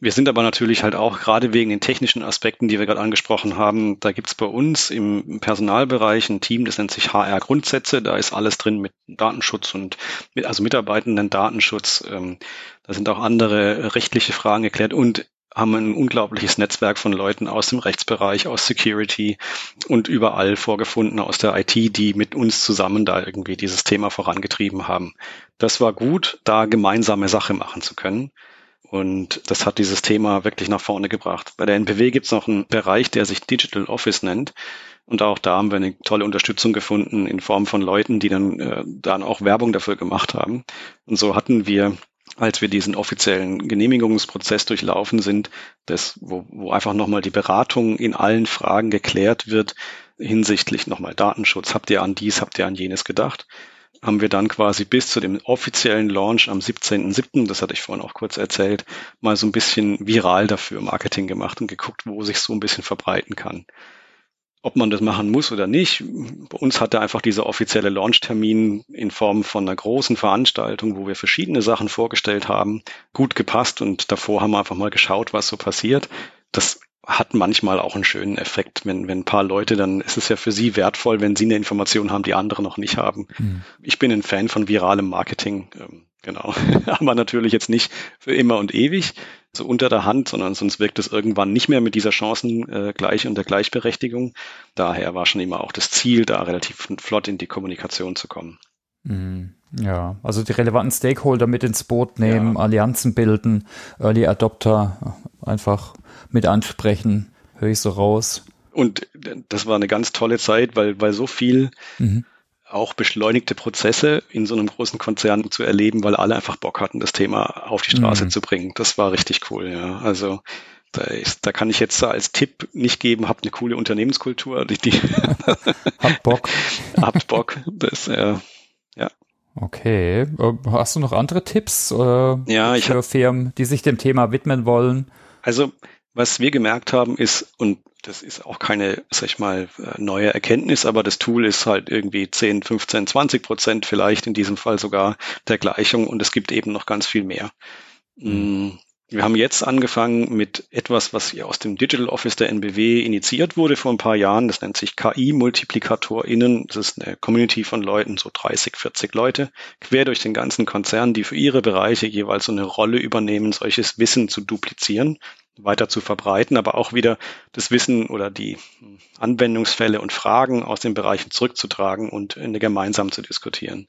Speaker 2: Wir sind aber natürlich halt auch gerade wegen den technischen Aspekten, die wir gerade angesprochen haben, da gibt es bei uns im Personalbereich ein Team, das nennt sich HR Grundsätze. Da ist alles drin mit Datenschutz und mit, also Mitarbeitenden Datenschutz. Ähm, da sind auch andere rechtliche Fragen geklärt und haben ein unglaubliches Netzwerk von Leuten aus dem Rechtsbereich, aus Security und überall vorgefunden aus der IT, die mit uns zusammen da irgendwie dieses Thema vorangetrieben haben. Das war gut, da gemeinsame Sache machen zu können. Und das hat dieses Thema wirklich nach vorne gebracht. Bei der NPW gibt es noch einen Bereich, der sich Digital Office nennt. Und auch da haben wir eine tolle Unterstützung gefunden in Form von Leuten, die dann, äh, dann auch Werbung dafür gemacht haben. Und so hatten wir als wir diesen offiziellen Genehmigungsprozess durchlaufen sind, das, wo, wo einfach nochmal die Beratung in allen Fragen geklärt wird, hinsichtlich nochmal Datenschutz, habt ihr an dies, habt ihr an jenes gedacht, haben wir dann quasi bis zu dem offiziellen Launch am 17.07., das hatte ich vorhin auch kurz erzählt, mal so ein bisschen viral dafür Marketing gemacht und geguckt, wo sich so ein bisschen verbreiten kann ob man das machen muss oder nicht. Bei uns hatte einfach dieser offizielle Launchtermin in Form von einer großen Veranstaltung, wo wir verschiedene Sachen vorgestellt haben, gut gepasst und davor haben wir einfach mal geschaut, was so passiert. Das hat manchmal auch einen schönen Effekt, wenn, wenn ein paar Leute, dann ist es ja für sie wertvoll, wenn sie eine Information haben, die andere noch nicht haben. Mhm. Ich bin ein Fan von viralem Marketing, ähm, genau. Aber natürlich jetzt nicht für immer und ewig, so unter der Hand, sondern sonst wirkt es irgendwann nicht mehr mit dieser Chancengleich äh, und der Gleichberechtigung. Daher war schon immer auch das Ziel, da relativ flott in die Kommunikation zu kommen.
Speaker 1: Mhm. Ja, also die relevanten Stakeholder mit ins Boot nehmen, ja. Allianzen bilden, Early Adopter einfach mit ansprechen, höre ich so raus.
Speaker 2: Und das war eine ganz tolle Zeit, weil, weil so viel mhm. Auch beschleunigte Prozesse in so einem großen Konzern zu erleben, weil alle einfach Bock hatten, das Thema auf die Straße mhm. zu bringen. Das war richtig cool, ja. Also da, ist, da kann ich jetzt als Tipp nicht geben, habt eine coole Unternehmenskultur. Die, die
Speaker 1: habt Bock.
Speaker 2: habt Bock. Das, äh, ja.
Speaker 1: Okay. Äh, hast du noch andere Tipps äh,
Speaker 2: ja,
Speaker 1: für
Speaker 2: hab,
Speaker 1: Firmen, die sich dem Thema widmen wollen?
Speaker 2: Also, was wir gemerkt haben, ist, und das ist auch keine, sag ich mal, äh, neue Erkenntnis, aber das Tool ist halt irgendwie 10, 15, 20 Prozent vielleicht in diesem Fall sogar der Gleichung und es gibt eben noch ganz viel mehr. Mhm. Wir haben jetzt angefangen mit etwas, was hier aus dem Digital Office der NBW initiiert wurde vor ein paar Jahren. Das nennt sich KI-MultiplikatorInnen. Das ist eine Community von Leuten, so 30, 40 Leute, quer durch den ganzen Konzern, die für ihre Bereiche jeweils so eine Rolle übernehmen, solches Wissen zu duplizieren, weiter zu verbreiten, aber auch wieder das Wissen oder die Anwendungsfälle und Fragen aus den Bereichen zurückzutragen und gemeinsam zu diskutieren.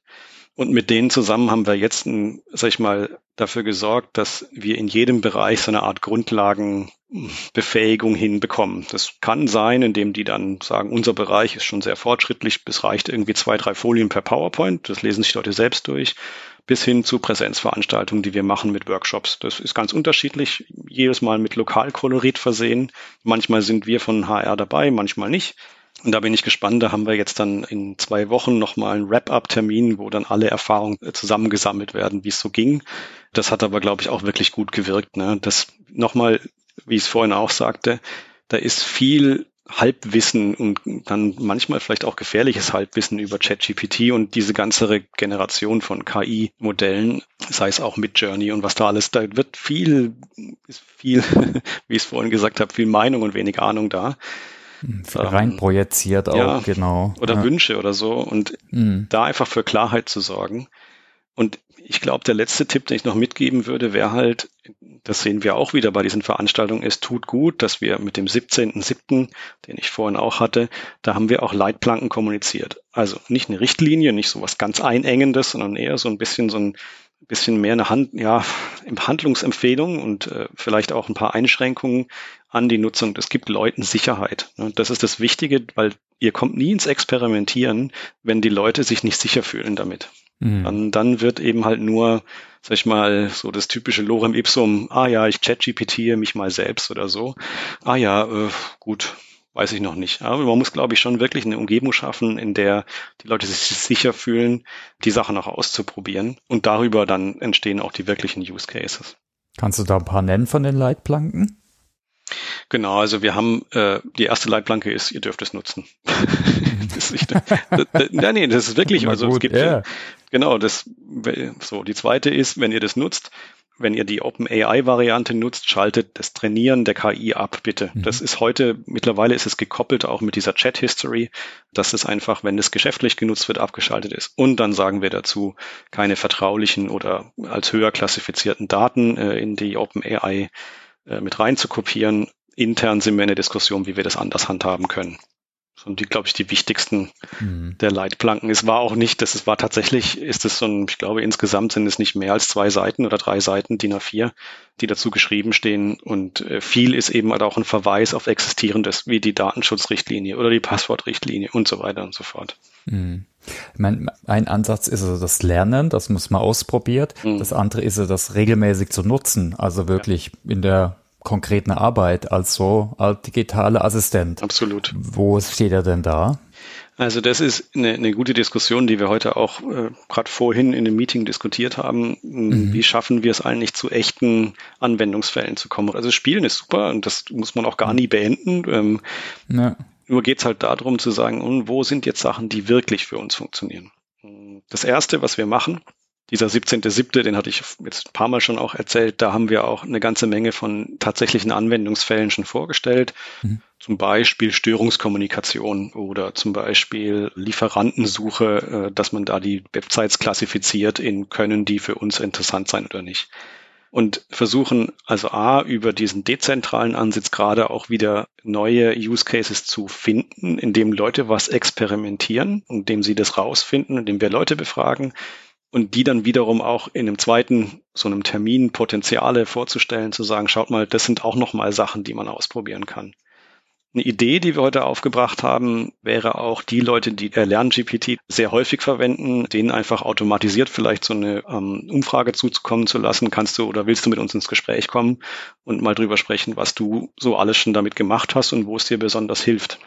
Speaker 2: Und mit denen zusammen haben wir jetzt, sag ich mal, dafür gesorgt, dass wir in jedem Bereich so eine Art Grundlagenbefähigung hinbekommen. Das kann sein, indem die dann sagen, unser Bereich ist schon sehr fortschrittlich, es reicht irgendwie zwei, drei Folien per PowerPoint, das lesen sich Leute selbst durch, bis hin zu Präsenzveranstaltungen, die wir machen mit Workshops. Das ist ganz unterschiedlich, jedes Mal mit Lokalkolorit versehen. Manchmal sind wir von HR dabei, manchmal nicht. Und da bin ich gespannt. Da haben wir jetzt dann in zwei Wochen nochmal einen Wrap-up-Termin, wo dann alle Erfahrungen zusammengesammelt werden, wie es so ging. Das hat aber, glaube ich, auch wirklich gut gewirkt. Ne? Das nochmal, wie ich es vorhin auch sagte, da ist viel Halbwissen und dann manchmal vielleicht auch gefährliches Halbwissen über ChatGPT und diese ganze Generation von KI-Modellen, sei es auch mit Journey und was da alles, da wird viel, ist viel, wie ich es vorhin gesagt habe, viel Meinung und wenig Ahnung da.
Speaker 1: Ähm, reinprojiziert auch, ja, genau.
Speaker 2: Oder ja. Wünsche oder so. Und mhm. da einfach für Klarheit zu sorgen. Und ich glaube, der letzte Tipp, den ich noch mitgeben würde, wäre halt, das sehen wir auch wieder bei diesen Veranstaltungen, es tut gut, dass wir mit dem 17.07., den ich vorhin auch hatte, da haben wir auch Leitplanken kommuniziert. Also nicht eine Richtlinie, nicht so was ganz Einengendes, sondern eher so ein bisschen so ein bisschen mehr eine Hand, ja, Handlungsempfehlung und äh, vielleicht auch ein paar Einschränkungen an die Nutzung. Das gibt Leuten Sicherheit. Ne? Das ist das Wichtige, weil ihr kommt nie ins Experimentieren, wenn die Leute sich nicht sicher fühlen damit. Mhm. Dann, dann wird eben halt nur, sag ich mal, so das typische Lorem Ipsum, ah ja, ich chat-GPT mich mal selbst oder so. Ah ja, äh, gut, weiß ich noch nicht. Aber man muss, glaube ich, schon wirklich eine Umgebung schaffen, in der die Leute sich sicher fühlen, die Sachen auch auszuprobieren. Und darüber dann entstehen auch die wirklichen Use Cases.
Speaker 1: Kannst du da ein paar nennen von den Leitplanken?
Speaker 2: Genau, also wir haben, äh, die erste Leitplanke ist, ihr dürft es nutzen. das ist, ja, nee, das ist wirklich, also gut, es gibt, yeah. genau, das, so, die zweite ist, wenn ihr das nutzt, wenn ihr die OpenAI-Variante nutzt, schaltet das Trainieren der KI ab, bitte. Mhm. Das ist heute, mittlerweile ist es gekoppelt auch mit dieser Chat-History, dass es einfach, wenn es geschäftlich genutzt wird, abgeschaltet ist. Und dann sagen wir dazu, keine vertraulichen oder als höher klassifizierten Daten äh, in die OpenAI äh, mit rein zu kopieren. Intern sind wir in der Diskussion, wie wir das anders handhaben können und die, glaube ich, die wichtigsten mhm. der Leitplanken. Es war auch nicht, das war tatsächlich, ist es so ein, ich glaube, insgesamt sind es nicht mehr als zwei Seiten oder drei Seiten DIN A4, die dazu geschrieben stehen. Und äh, viel ist eben halt auch ein Verweis auf Existierendes, wie die Datenschutzrichtlinie oder die Passwortrichtlinie und so weiter und so fort.
Speaker 1: Mhm. Ich meine, ein Ansatz ist also das Lernen, das muss man ausprobiert. Mhm. Das andere ist also das regelmäßig zu nutzen, also wirklich ja. in der konkreten Arbeit als so als digitaler Assistent.
Speaker 2: Absolut.
Speaker 1: Wo steht er denn da?
Speaker 2: Also das ist eine, eine gute Diskussion, die wir heute auch äh, gerade vorhin in dem Meeting diskutiert haben. Mhm. Wie schaffen wir es eigentlich zu echten Anwendungsfällen zu kommen? Also Spielen ist super und das muss man auch gar nie beenden. Ähm, ja. Nur geht's halt darum zu sagen, wo sind jetzt Sachen, die wirklich für uns funktionieren. Das Erste, was wir machen, dieser 17.7., den hatte ich jetzt ein paar Mal schon auch erzählt, da haben wir auch eine ganze Menge von tatsächlichen Anwendungsfällen schon vorgestellt. Mhm. Zum Beispiel Störungskommunikation oder zum Beispiel Lieferantensuche, äh, dass man da die Websites klassifiziert in können die für uns interessant sein oder nicht. und versuchen also A, über diesen dezentralen Ansatz gerade auch wieder neue Use Cases zu finden, indem Leute was experimentieren, indem sie das rausfinden, indem wir Leute befragen und die dann wiederum auch in einem zweiten, so einem Termin Potenziale vorzustellen, zu sagen, schaut mal, das sind auch nochmal Sachen, die man ausprobieren kann. Eine Idee, die wir heute aufgebracht haben, wäre auch die Leute, die LernGPT sehr häufig verwenden, denen einfach automatisiert vielleicht so eine ähm, Umfrage zuzukommen zu lassen. Kannst du oder willst du mit uns ins Gespräch kommen und mal drüber sprechen, was du so alles schon damit gemacht hast und wo es dir besonders hilft.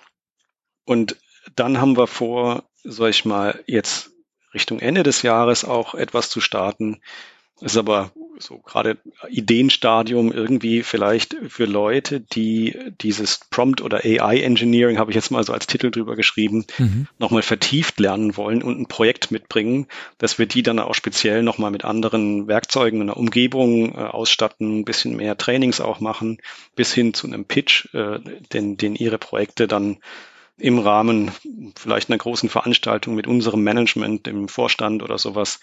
Speaker 2: Und dann haben wir vor, soll ich mal jetzt Richtung Ende des Jahres auch etwas zu starten, ist aber so gerade Ideenstadium irgendwie vielleicht für Leute, die dieses Prompt oder AI Engineering, habe ich jetzt mal so als Titel drüber geschrieben, mhm. nochmal vertieft lernen wollen und ein Projekt mitbringen, dass wir die dann auch speziell nochmal mit anderen Werkzeugen in der Umgebung äh, ausstatten, ein bisschen mehr Trainings auch machen, bis hin zu einem Pitch, äh, den, den ihre Projekte dann im Rahmen vielleicht einer großen Veranstaltung mit unserem Management, dem Vorstand oder sowas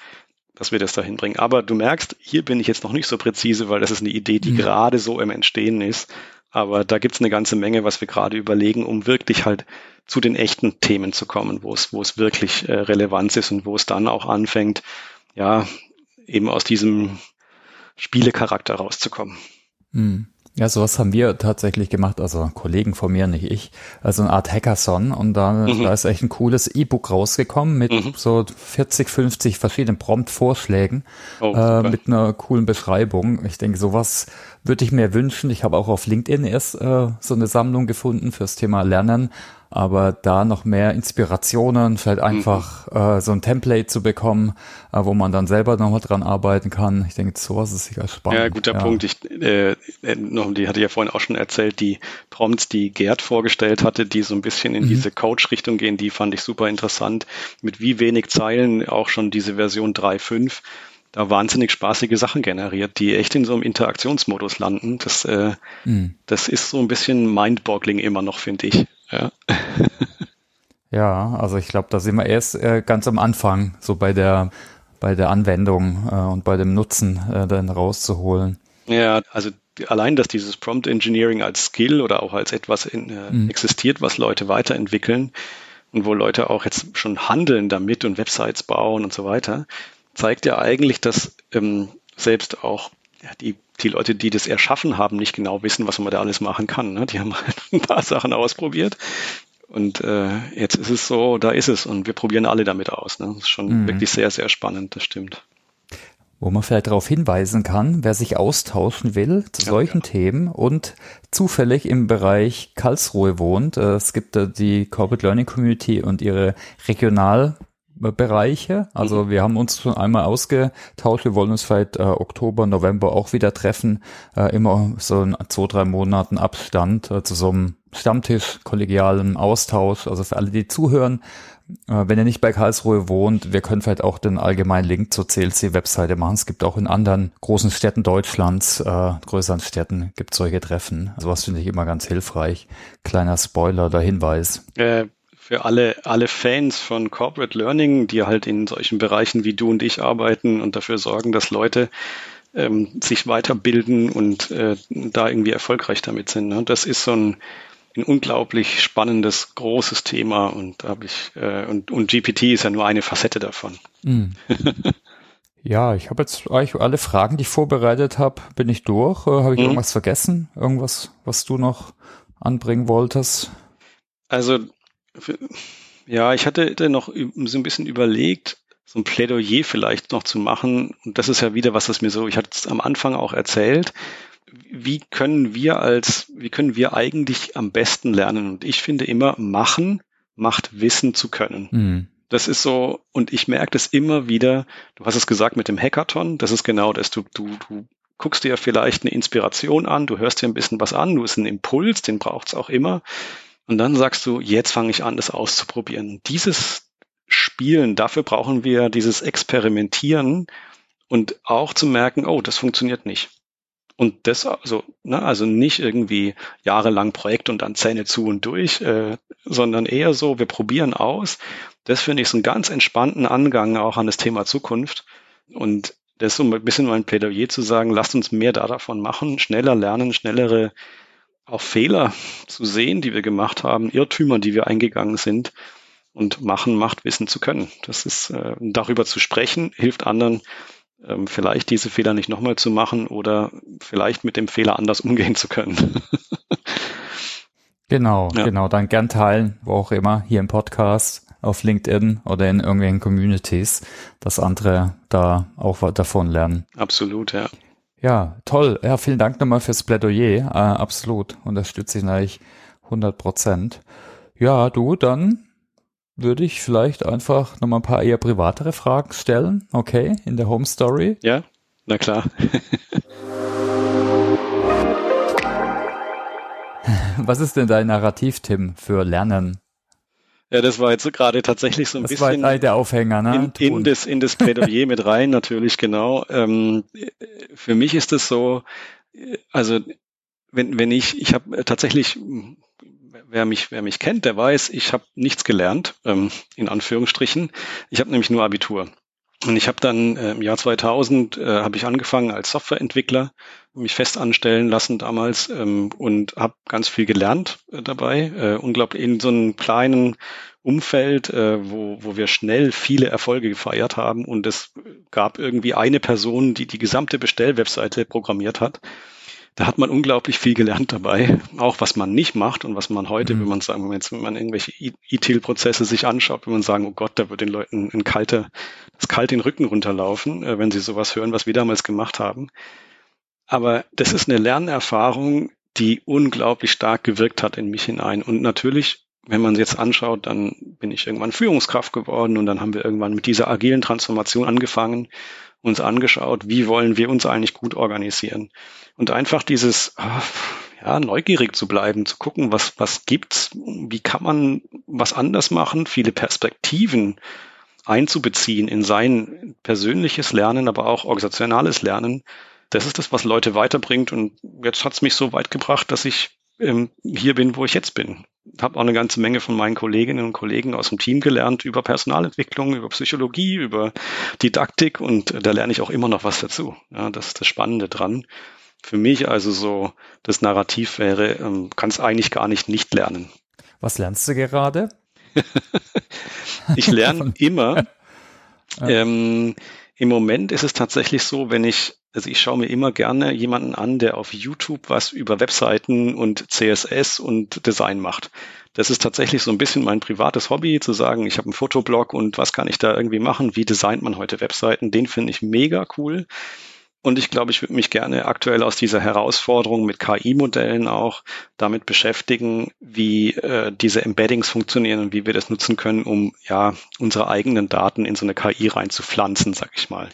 Speaker 2: dass wir das dahin bringen. Aber du merkst, hier bin ich jetzt noch nicht so präzise, weil das ist eine Idee, die mhm. gerade so im Entstehen ist. Aber da gibt's eine ganze Menge, was wir gerade überlegen, um wirklich halt zu den echten Themen zu kommen, wo es, wo es wirklich äh, Relevanz ist und wo es dann auch anfängt, ja, eben aus diesem Spielecharakter rauszukommen.
Speaker 1: Mhm. Ja, sowas haben wir tatsächlich gemacht, also Kollegen von mir, nicht ich. Also eine Art Hackathon und da, mhm. da ist echt ein cooles E-Book rausgekommen mit mhm. so 40, 50 verschiedenen Prompt-Vorschlägen oh, äh, mit einer coolen Beschreibung. Ich denke, sowas würde ich mir wünschen. Ich habe auch auf LinkedIn erst äh, so eine Sammlung gefunden fürs Thema Lernen aber da noch mehr Inspirationen, vielleicht einfach mhm. äh, so ein Template zu bekommen, äh, wo man dann selber nochmal dran arbeiten kann. Ich denke, sowas ist sicher spannend.
Speaker 2: Ja, guter ja. Punkt. Ich, äh, äh, noch, die hatte ich ja vorhin auch schon erzählt, die Prompts, die Gerd vorgestellt hatte, die so ein bisschen in mhm. diese Coach-Richtung gehen, die fand ich super interessant. Mit wie wenig Zeilen auch schon diese Version 3.5 da wahnsinnig spaßige Sachen generiert, die echt in so einem Interaktionsmodus landen. Das, äh, mhm. das ist so ein bisschen mindboggling immer noch, finde ich. Ja.
Speaker 1: ja, also ich glaube, da sind wir erst äh, ganz am Anfang, so bei der bei der Anwendung äh, und bei dem Nutzen äh, dann rauszuholen.
Speaker 2: Ja, also allein, dass dieses Prompt Engineering als Skill oder auch als etwas in, äh, mhm. existiert, was Leute weiterentwickeln und wo Leute auch jetzt schon handeln damit und Websites bauen und so weiter, zeigt ja eigentlich, dass ähm, selbst auch ja, die die Leute, die das erschaffen haben, nicht genau wissen, was man da alles machen kann. Ne? Die haben halt ein paar Sachen ausprobiert. Und äh, jetzt ist es so, da ist es und wir probieren alle damit aus. Ne? Das ist schon mhm. wirklich sehr, sehr spannend, das stimmt.
Speaker 1: Wo man vielleicht darauf hinweisen kann, wer sich austauschen will zu ja, solchen ja. Themen und zufällig im Bereich Karlsruhe wohnt. Äh, es gibt da die Corporate Learning Community und ihre Regional Bereiche. Also mhm. wir haben uns schon einmal ausgetauscht. Wir wollen uns vielleicht äh, Oktober, November auch wieder treffen. Äh, immer so in zwei, drei Monaten Abstand äh, zu so einem Stammtisch, kollegialen Austausch. Also für alle, die zuhören, äh, wenn ihr nicht bei Karlsruhe wohnt, wir können vielleicht auch den allgemeinen Link zur CLC-Webseite machen. Es gibt auch in anderen großen Städten Deutschlands, äh, größeren Städten, gibt solche Treffen. Sowas finde ich immer ganz hilfreich. Kleiner Spoiler oder Hinweis.
Speaker 2: Äh, für alle, alle Fans von Corporate Learning, die halt in solchen Bereichen wie du und ich arbeiten und dafür sorgen, dass Leute ähm, sich weiterbilden und äh, da irgendwie erfolgreich damit sind. Ne? Das ist so ein, ein unglaublich spannendes, großes Thema und habe ich äh, und, und GPT ist ja nur eine Facette davon. Mm.
Speaker 1: ja, ich habe jetzt eigentlich alle Fragen, die ich vorbereitet habe, bin ich durch. Äh, habe ich mhm. irgendwas vergessen? Irgendwas, was du noch anbringen wolltest?
Speaker 2: Also ja, ich hatte noch so ein bisschen überlegt, so ein Plädoyer vielleicht noch zu machen. Und das ist ja wieder was, was mir so, ich hatte es am Anfang auch erzählt. Wie können wir als, wie können wir eigentlich am besten lernen? Und ich finde immer, machen macht Wissen zu können. Mhm. Das ist so, und ich merke das immer wieder, du hast es gesagt mit dem Hackathon, das ist genau das, du, du, du guckst dir vielleicht eine Inspiration an, du hörst dir ein bisschen was an, du hast einen Impuls, den braucht's auch immer. Und dann sagst du, jetzt fange ich an, das auszuprobieren. Dieses Spielen, dafür brauchen wir dieses Experimentieren und auch zu merken, oh, das funktioniert nicht. Und das also, ne, also nicht irgendwie jahrelang Projekt und dann Zähne zu und durch, äh, sondern eher so, wir probieren aus. Das finde ich so einen ganz entspannten Angang auch an das Thema Zukunft. Und das ist so ein bisschen mein Plädoyer zu sagen, lasst uns mehr da davon machen, schneller lernen, schnellere auch Fehler zu sehen, die wir gemacht haben, Irrtümer, die wir eingegangen sind und machen macht wissen zu können. Das ist äh, darüber zu sprechen, hilft anderen ähm, vielleicht diese Fehler nicht nochmal zu machen oder vielleicht mit dem Fehler anders umgehen zu können.
Speaker 1: genau, ja. genau, dann gern teilen, wo auch immer, hier im Podcast auf LinkedIn oder in irgendwelchen Communities, dass andere da auch davon lernen.
Speaker 2: Absolut, ja.
Speaker 1: Ja, toll. Ja, vielen Dank nochmal fürs Plädoyer. Äh, absolut. Unterstütze ich natürlich 100 Prozent. Ja, du, dann würde ich vielleicht einfach nochmal ein paar eher privatere Fragen stellen. Okay, in der Home Story.
Speaker 2: Ja, na klar.
Speaker 1: Was ist denn dein Narrativ, Tim, für Lernen?
Speaker 2: Ja, das war jetzt gerade tatsächlich so ein
Speaker 1: das
Speaker 2: bisschen
Speaker 1: war der Aufhänger,
Speaker 2: ne? in, in, das, in das Plädoyer mit rein, natürlich, genau. Ähm, für mich ist es so, also wenn, wenn ich, ich habe tatsächlich, wer mich, wer mich kennt, der weiß, ich habe nichts gelernt, ähm, in Anführungsstrichen. Ich habe nämlich nur Abitur. Und ich habe dann äh, im Jahr 2000 äh, habe ich angefangen als Softwareentwickler, mich fest anstellen lassen damals ähm, und habe ganz viel gelernt äh, dabei. Äh, unglaublich in so einem kleinen Umfeld, äh, wo, wo wir schnell viele Erfolge gefeiert haben und es gab irgendwie eine Person, die die gesamte Bestellwebseite programmiert hat da hat man unglaublich viel gelernt dabei, auch was man nicht macht und was man heute, mhm. wenn man sagen, wenn, jetzt, wenn man irgendwelche E-Tail-Prozesse sich anschaut, wenn man sagen, oh Gott, da wird den Leuten ein kalter, das kalt den Rücken runterlaufen, äh, wenn sie sowas hören, was wir damals gemacht haben. Aber das ist eine Lernerfahrung, die unglaublich stark gewirkt hat in mich hinein. Und natürlich, wenn man es jetzt anschaut, dann bin ich irgendwann Führungskraft geworden und dann haben wir irgendwann mit dieser agilen Transformation angefangen uns angeschaut, wie wollen wir uns eigentlich gut organisieren. Und einfach dieses, ah, ja, neugierig zu bleiben, zu gucken, was, was gibt's, wie kann man was anders machen, viele Perspektiven einzubeziehen in sein persönliches Lernen, aber auch organisationales Lernen. Das ist das, was Leute weiterbringt. Und jetzt hat's mich so weit gebracht, dass ich ähm, hier bin, wo ich jetzt bin. Habe auch eine ganze Menge von meinen Kolleginnen und Kollegen aus dem Team gelernt über Personalentwicklung, über Psychologie, über Didaktik und da lerne ich auch immer noch was dazu. Ja, das ist das Spannende dran. Für mich also so das Narrativ wäre, ähm, kannst eigentlich gar nicht nicht lernen.
Speaker 1: Was lernst du gerade?
Speaker 2: ich lerne immer. Ähm, Im Moment ist es tatsächlich so, wenn ich also ich schaue mir immer gerne jemanden an, der auf YouTube was über Webseiten und CSS und Design macht. Das ist tatsächlich so ein bisschen mein privates Hobby, zu sagen, ich habe einen Fotoblog und was kann ich da irgendwie machen? Wie designt man heute Webseiten? Den finde ich mega cool. Und ich glaube, ich würde mich gerne aktuell aus dieser Herausforderung mit KI-Modellen auch damit beschäftigen, wie äh, diese Embeddings funktionieren und wie wir das nutzen können, um ja unsere eigenen Daten in so eine KI reinzupflanzen, sag ich mal.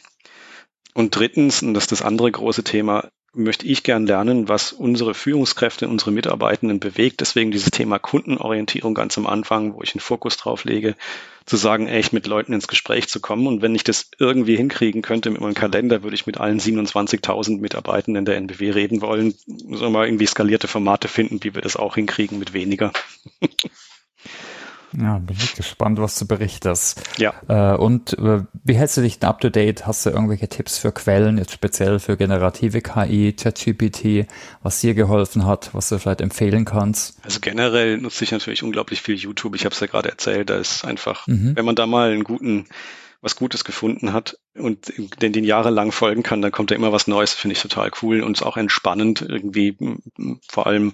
Speaker 2: Und drittens, und das ist das andere große Thema, möchte ich gern lernen, was unsere Führungskräfte, unsere Mitarbeitenden bewegt. Deswegen dieses Thema Kundenorientierung ganz am Anfang, wo ich einen Fokus drauf lege, zu sagen, echt mit Leuten ins Gespräch zu kommen. Und wenn ich das irgendwie hinkriegen könnte mit meinem Kalender, würde ich mit allen 27.000 Mitarbeitenden der NBW reden wollen. Sollen wir mal irgendwie skalierte Formate finden, wie wir das auch hinkriegen mit weniger.
Speaker 1: Ja, bin ich gespannt, was du berichtest.
Speaker 2: Ja.
Speaker 1: Äh, und äh, wie hältst du dich denn up to date? Hast du irgendwelche Tipps für Quellen, jetzt speziell für generative KI, ChatGPT, was dir geholfen hat, was du vielleicht empfehlen kannst?
Speaker 2: Also generell nutze ich natürlich unglaublich viel YouTube. Ich habe es ja gerade erzählt, da ist einfach, mhm. wenn man da mal einen guten was Gutes gefunden hat und den, den jahrelang folgen kann, dann kommt da immer was Neues, finde ich total cool und ist auch entspannend irgendwie, vor allem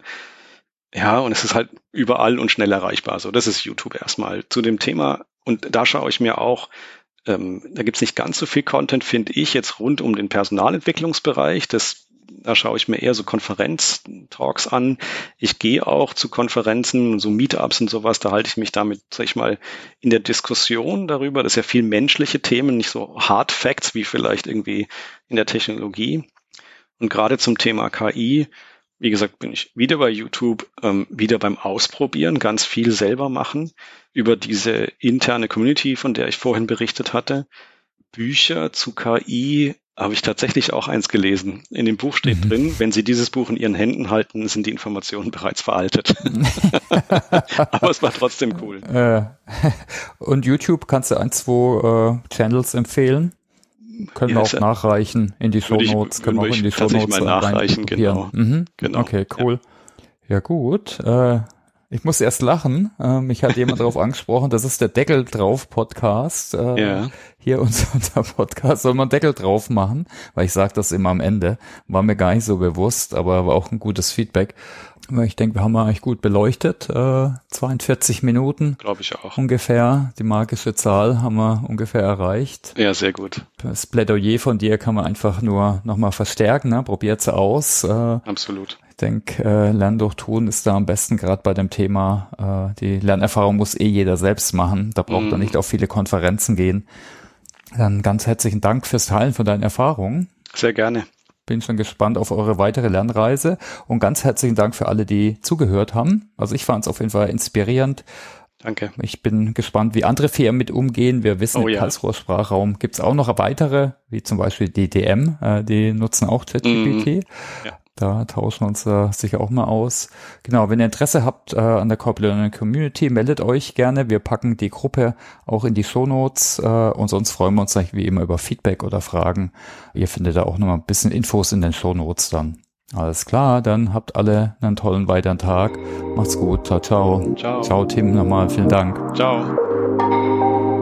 Speaker 2: ja, und es ist halt überall und schnell erreichbar. So, das ist YouTube erstmal zu dem Thema. Und da schaue ich mir auch, ähm, da gibt's nicht ganz so viel Content, finde ich, jetzt rund um den Personalentwicklungsbereich. Das, da schaue ich mir eher so Konferenz-Talks an. Ich gehe auch zu Konferenzen, so Meetups und sowas, da halte ich mich damit, sag ich mal, in der Diskussion darüber. Das ist ja viel menschliche Themen, nicht so Hard Facts wie vielleicht irgendwie in der Technologie. Und gerade zum Thema KI wie gesagt, bin ich wieder bei YouTube, ähm, wieder beim Ausprobieren, ganz viel selber machen über diese interne Community, von der ich vorhin berichtet hatte. Bücher zu KI habe ich tatsächlich auch eins gelesen. In dem Buch steht mhm. drin, wenn Sie dieses Buch in Ihren Händen halten, sind die Informationen bereits veraltet. Aber es war trotzdem cool.
Speaker 1: Äh, und YouTube kannst du ein, zwei äh, Channels empfehlen? Können wir auch nachreichen in die Show Notes.
Speaker 2: Können wir auch in die Show Notes mal nachreichen, genau.
Speaker 1: Mhm. genau. Okay, cool. Ja, ja gut. Äh, ich muss erst lachen. Äh, mich hat jemand darauf angesprochen, das ist der Deckel drauf Podcast. Äh, ja. Hier unser, unser Podcast soll man Deckel drauf machen, weil ich sage das immer am Ende. War mir gar nicht so bewusst, aber war auch ein gutes Feedback. Ich denke, wir haben eigentlich gut beleuchtet. Äh, 42 Minuten.
Speaker 2: Glaube ich auch.
Speaker 1: Ungefähr. Die magische Zahl haben wir ungefähr erreicht.
Speaker 2: Ja, sehr gut.
Speaker 1: Das Plädoyer von dir kann man einfach nur nochmal verstärken. Ne? Probiert's aus. Äh,
Speaker 2: Absolut.
Speaker 1: Ich denke, äh, Lernen durch Tun ist da am besten gerade bei dem Thema. Äh, die Lernerfahrung muss eh jeder selbst machen. Da braucht mm. er nicht auf viele Konferenzen gehen. Dann ganz herzlichen Dank fürs Teilen von deinen Erfahrungen.
Speaker 2: Sehr gerne.
Speaker 1: Bin schon gespannt auf eure weitere Lernreise und ganz herzlichen Dank für alle, die zugehört haben. Also ich fand es auf jeden Fall inspirierend.
Speaker 2: Danke.
Speaker 1: Ich bin gespannt, wie andere Firmen mit umgehen. Wir wissen, oh, im ja. Karlsruher Sprachraum gibt es auch noch weitere, wie zum Beispiel DDM, äh, die nutzen auch ChatGPT. Mm, ja. Da tauschen wir uns äh, sicher auch mal aus. Genau, wenn ihr Interesse habt äh, an der Corporate Community, meldet euch gerne. Wir packen die Gruppe auch in die Shownotes äh, und sonst freuen wir uns wie immer über Feedback oder Fragen. Ihr findet da auch noch mal ein bisschen Infos in den Shownotes dann. Alles klar, dann habt alle einen tollen weiteren Tag. Macht's gut. Ciao, ciao. Ciao, ciao Tim, nochmal. Vielen Dank.
Speaker 2: Ciao.